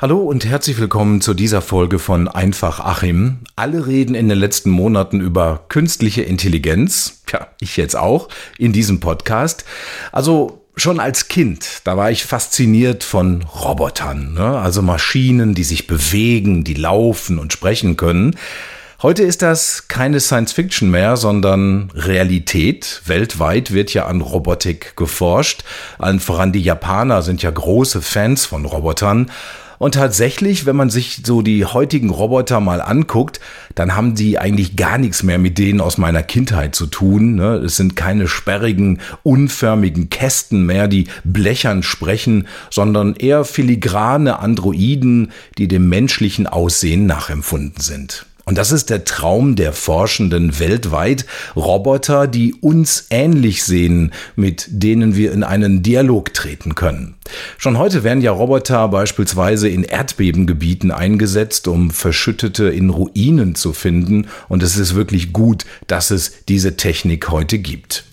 Hallo und herzlich willkommen zu dieser Folge von Einfach Achim. Alle reden in den letzten Monaten über künstliche Intelligenz. Ja, ich jetzt auch in diesem Podcast. Also schon als Kind, da war ich fasziniert von Robotern, ne? also Maschinen, die sich bewegen, die laufen und sprechen können. Heute ist das keine Science Fiction mehr, sondern Realität. Weltweit wird ja an Robotik geforscht. Allen voran die Japaner sind ja große Fans von Robotern. Und tatsächlich, wenn man sich so die heutigen Roboter mal anguckt, dann haben die eigentlich gar nichts mehr mit denen aus meiner Kindheit zu tun. Ne? Es sind keine sperrigen, unförmigen Kästen mehr, die blechern sprechen, sondern eher filigrane Androiden, die dem menschlichen Aussehen nachempfunden sind. Und das ist der Traum der Forschenden weltweit. Roboter, die uns ähnlich sehen, mit denen wir in einen Dialog treten können. Schon heute werden ja Roboter beispielsweise in Erdbebengebieten eingesetzt, um Verschüttete in Ruinen zu finden. Und es ist wirklich gut, dass es diese Technik heute gibt.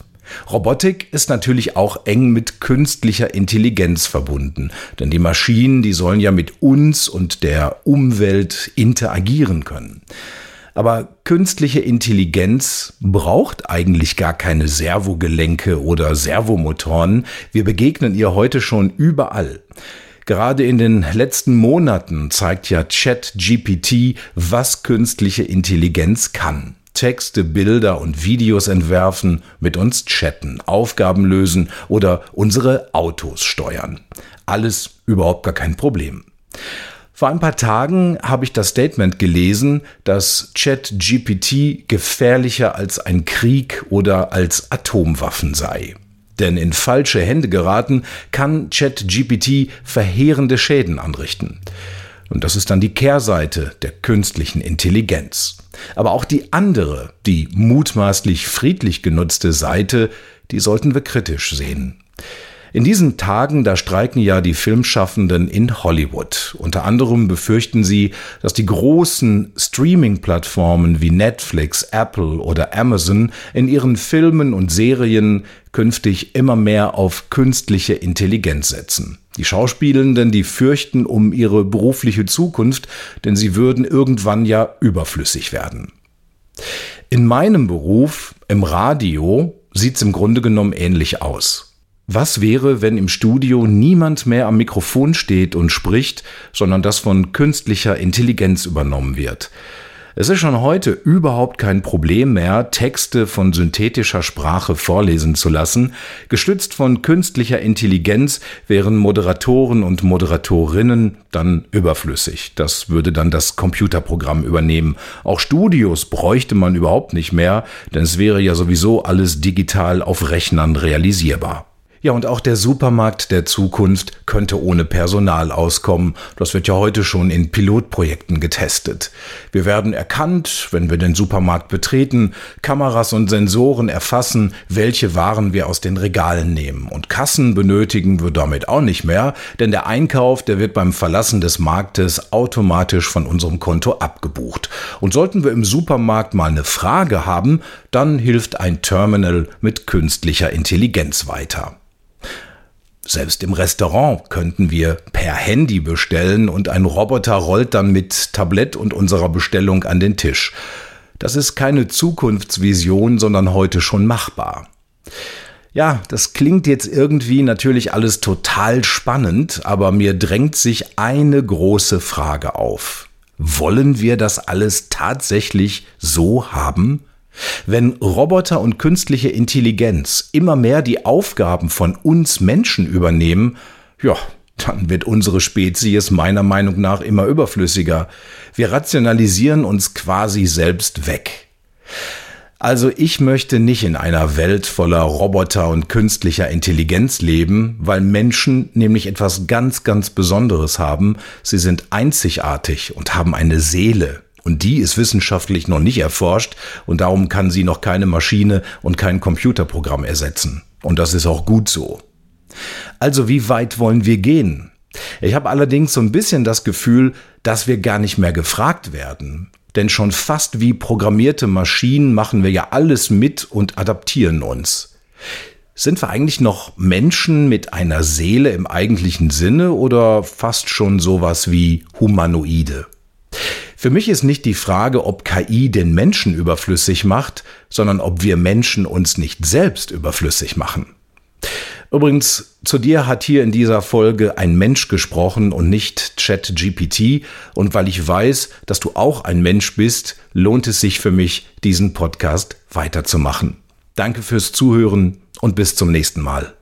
Robotik ist natürlich auch eng mit künstlicher Intelligenz verbunden, denn die Maschinen, die sollen ja mit uns und der Umwelt interagieren können. Aber künstliche Intelligenz braucht eigentlich gar keine Servogelenke oder Servomotoren. Wir begegnen ihr heute schon überall. Gerade in den letzten Monaten zeigt ja ChatGPT, was künstliche Intelligenz kann. Texte, Bilder und Videos entwerfen, mit uns chatten, Aufgaben lösen oder unsere Autos steuern. Alles überhaupt gar kein Problem. Vor ein paar Tagen habe ich das Statement gelesen, dass ChatGPT gefährlicher als ein Krieg oder als Atomwaffen sei. Denn in falsche Hände geraten kann ChatGPT verheerende Schäden anrichten. Und das ist dann die Kehrseite der künstlichen Intelligenz. Aber auch die andere, die mutmaßlich friedlich genutzte Seite, die sollten wir kritisch sehen. In diesen Tagen, da streiken ja die Filmschaffenden in Hollywood. Unter anderem befürchten sie, dass die großen Streaming-Plattformen wie Netflix, Apple oder Amazon in ihren Filmen und Serien künftig immer mehr auf künstliche Intelligenz setzen. Die Schauspielenden, die fürchten um ihre berufliche Zukunft, denn sie würden irgendwann ja überflüssig werden. In meinem Beruf, im Radio, sieht's im Grunde genommen ähnlich aus. Was wäre, wenn im Studio niemand mehr am Mikrofon steht und spricht, sondern das von künstlicher Intelligenz übernommen wird? Es ist schon heute überhaupt kein Problem mehr, Texte von synthetischer Sprache vorlesen zu lassen. Gestützt von künstlicher Intelligenz wären Moderatoren und Moderatorinnen dann überflüssig. Das würde dann das Computerprogramm übernehmen. Auch Studios bräuchte man überhaupt nicht mehr, denn es wäre ja sowieso alles digital auf Rechnern realisierbar. Ja, und auch der Supermarkt der Zukunft könnte ohne Personal auskommen. Das wird ja heute schon in Pilotprojekten getestet. Wir werden erkannt, wenn wir den Supermarkt betreten, Kameras und Sensoren erfassen, welche Waren wir aus den Regalen nehmen. Und Kassen benötigen wir damit auch nicht mehr, denn der Einkauf, der wird beim Verlassen des Marktes automatisch von unserem Konto abgebucht. Und sollten wir im Supermarkt mal eine Frage haben, dann hilft ein Terminal mit künstlicher Intelligenz weiter. Selbst im Restaurant könnten wir per Handy bestellen und ein Roboter rollt dann mit Tablett und unserer Bestellung an den Tisch. Das ist keine Zukunftsvision, sondern heute schon machbar. Ja, das klingt jetzt irgendwie natürlich alles total spannend, aber mir drängt sich eine große Frage auf. Wollen wir das alles tatsächlich so haben? Wenn Roboter und künstliche Intelligenz immer mehr die Aufgaben von uns Menschen übernehmen, ja, dann wird unsere Spezies meiner Meinung nach immer überflüssiger. Wir rationalisieren uns quasi selbst weg. Also ich möchte nicht in einer Welt voller Roboter und künstlicher Intelligenz leben, weil Menschen nämlich etwas ganz, ganz Besonderes haben. Sie sind einzigartig und haben eine Seele. Und die ist wissenschaftlich noch nicht erforscht und darum kann sie noch keine Maschine und kein Computerprogramm ersetzen. Und das ist auch gut so. Also wie weit wollen wir gehen? Ich habe allerdings so ein bisschen das Gefühl, dass wir gar nicht mehr gefragt werden. Denn schon fast wie programmierte Maschinen machen wir ja alles mit und adaptieren uns. Sind wir eigentlich noch Menschen mit einer Seele im eigentlichen Sinne oder fast schon sowas wie Humanoide? Für mich ist nicht die Frage, ob KI den Menschen überflüssig macht, sondern ob wir Menschen uns nicht selbst überflüssig machen. Übrigens, zu dir hat hier in dieser Folge ein Mensch gesprochen und nicht ChatGPT. Und weil ich weiß, dass du auch ein Mensch bist, lohnt es sich für mich, diesen Podcast weiterzumachen. Danke fürs Zuhören und bis zum nächsten Mal.